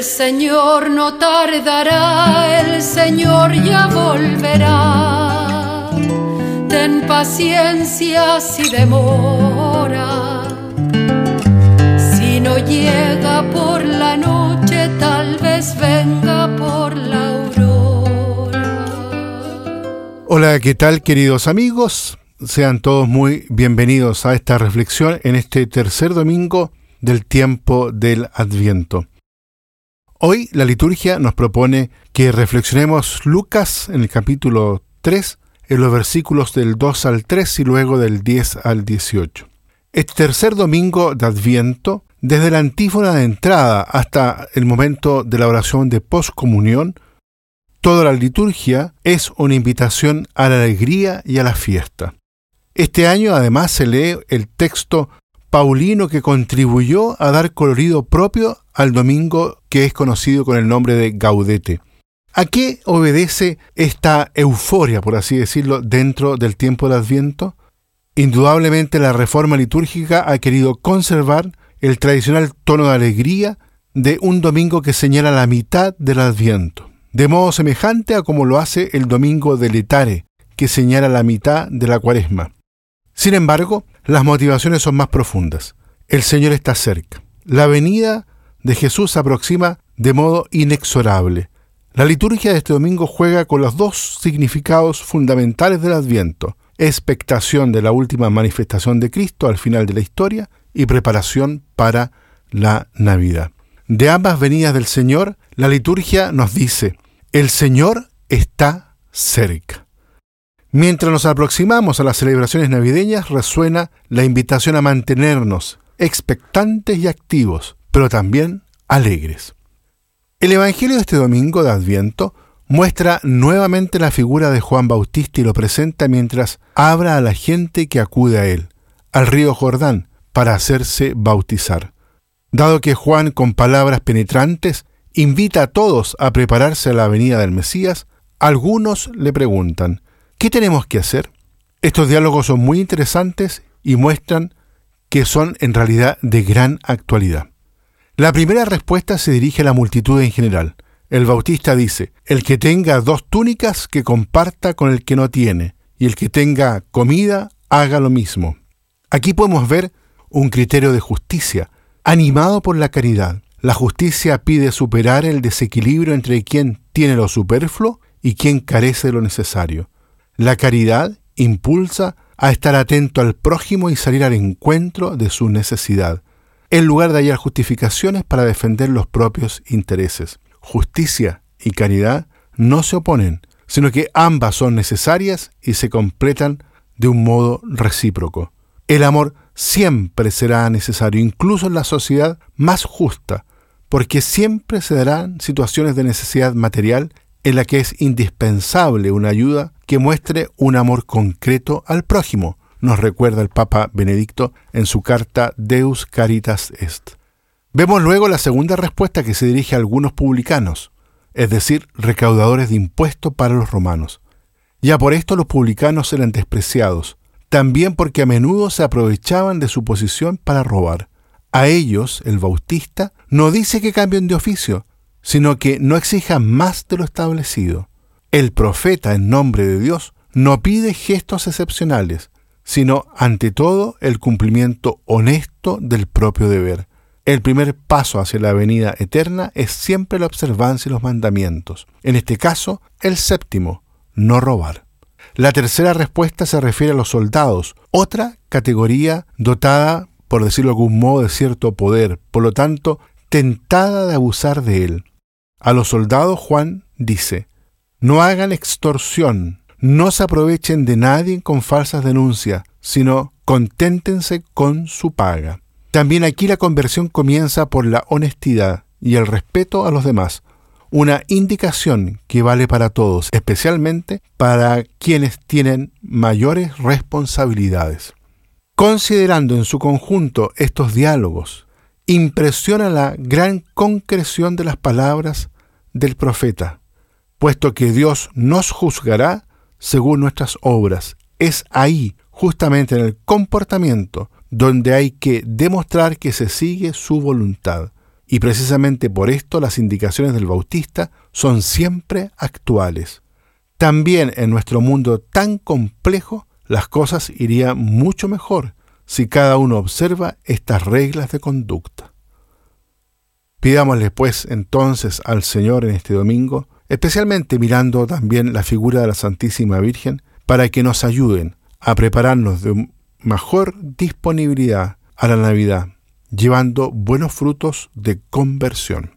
El Señor no tardará, el Señor ya volverá. Ten paciencia si demora. Si no llega por la noche, tal vez venga por la aurora. Hola, ¿qué tal queridos amigos? Sean todos muy bienvenidos a esta reflexión en este tercer domingo del tiempo del Adviento. Hoy la liturgia nos propone que reflexionemos Lucas en el capítulo 3, en los versículos del 2 al 3 y luego del 10 al 18. Este tercer domingo de Adviento, desde la antífona de entrada hasta el momento de la oración de poscomunión, toda la liturgia es una invitación a la alegría y a la fiesta. Este año además se lee el texto paulino que contribuyó a dar colorido propio al domingo que es conocido con el nombre de Gaudete. ¿A qué obedece esta euforia, por así decirlo, dentro del tiempo del Adviento? Indudablemente la reforma litúrgica ha querido conservar el tradicional tono de alegría de un domingo que señala la mitad del Adviento, de modo semejante a como lo hace el domingo de Letare, que señala la mitad de la cuaresma. Sin embargo, las motivaciones son más profundas. El Señor está cerca. La venida de Jesús se aproxima de modo inexorable. La liturgia de este domingo juega con los dos significados fundamentales del Adviento, expectación de la última manifestación de Cristo al final de la historia y preparación para la Navidad. De ambas venidas del Señor, la liturgia nos dice, el Señor está cerca. Mientras nos aproximamos a las celebraciones navideñas, resuena la invitación a mantenernos expectantes y activos, pero también alegres. El Evangelio de este domingo de Adviento muestra nuevamente la figura de Juan Bautista y lo presenta mientras abra a la gente que acude a él, al río Jordán, para hacerse bautizar. Dado que Juan con palabras penetrantes invita a todos a prepararse a la venida del Mesías, algunos le preguntan, ¿Qué tenemos que hacer? Estos diálogos son muy interesantes y muestran que son en realidad de gran actualidad. La primera respuesta se dirige a la multitud en general. El Bautista dice, el que tenga dos túnicas que comparta con el que no tiene, y el que tenga comida haga lo mismo. Aquí podemos ver un criterio de justicia, animado por la caridad. La justicia pide superar el desequilibrio entre quien tiene lo superfluo y quien carece de lo necesario. La caridad impulsa a estar atento al prójimo y salir al encuentro de su necesidad, en lugar de hallar justificaciones para defender los propios intereses. Justicia y caridad no se oponen, sino que ambas son necesarias y se completan de un modo recíproco. El amor siempre será necesario, incluso en la sociedad más justa, porque siempre se darán situaciones de necesidad material en la que es indispensable una ayuda que muestre un amor concreto al prójimo, nos recuerda el Papa Benedicto en su carta Deus Caritas Est. Vemos luego la segunda respuesta que se dirige a algunos publicanos, es decir, recaudadores de impuestos para los romanos. Ya por esto los publicanos eran despreciados, también porque a menudo se aprovechaban de su posición para robar. A ellos, el Bautista no dice que cambien de oficio, sino que no exijan más de lo establecido. El profeta en nombre de Dios no pide gestos excepcionales, sino ante todo el cumplimiento honesto del propio deber. El primer paso hacia la venida eterna es siempre la observancia de los mandamientos. En este caso, el séptimo, no robar. La tercera respuesta se refiere a los soldados, otra categoría dotada, por decirlo de algún modo, de cierto poder, por lo tanto, tentada de abusar de él. A los soldados Juan dice, no hagan extorsión, no se aprovechen de nadie con falsas denuncias, sino conténtense con su paga. También aquí la conversión comienza por la honestidad y el respeto a los demás, una indicación que vale para todos, especialmente para quienes tienen mayores responsabilidades. Considerando en su conjunto estos diálogos impresiona la gran concreción de las palabras del profeta, puesto que Dios nos juzgará según nuestras obras. Es ahí, justamente en el comportamiento, donde hay que demostrar que se sigue su voluntad. Y precisamente por esto las indicaciones del Bautista son siempre actuales. También en nuestro mundo tan complejo, las cosas irían mucho mejor si cada uno observa estas reglas de conducta. Pidámosle pues entonces al Señor en este domingo, especialmente mirando también la figura de la Santísima Virgen, para que nos ayuden a prepararnos de mejor disponibilidad a la Navidad, llevando buenos frutos de conversión.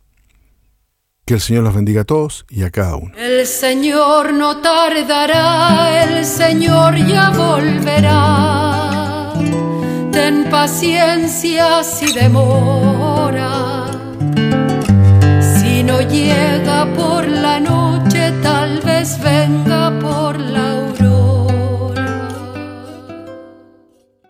Que el Señor los bendiga a todos y a cada uno. El Señor no tardará, el Señor ya volverá. Ten paciencia si demora.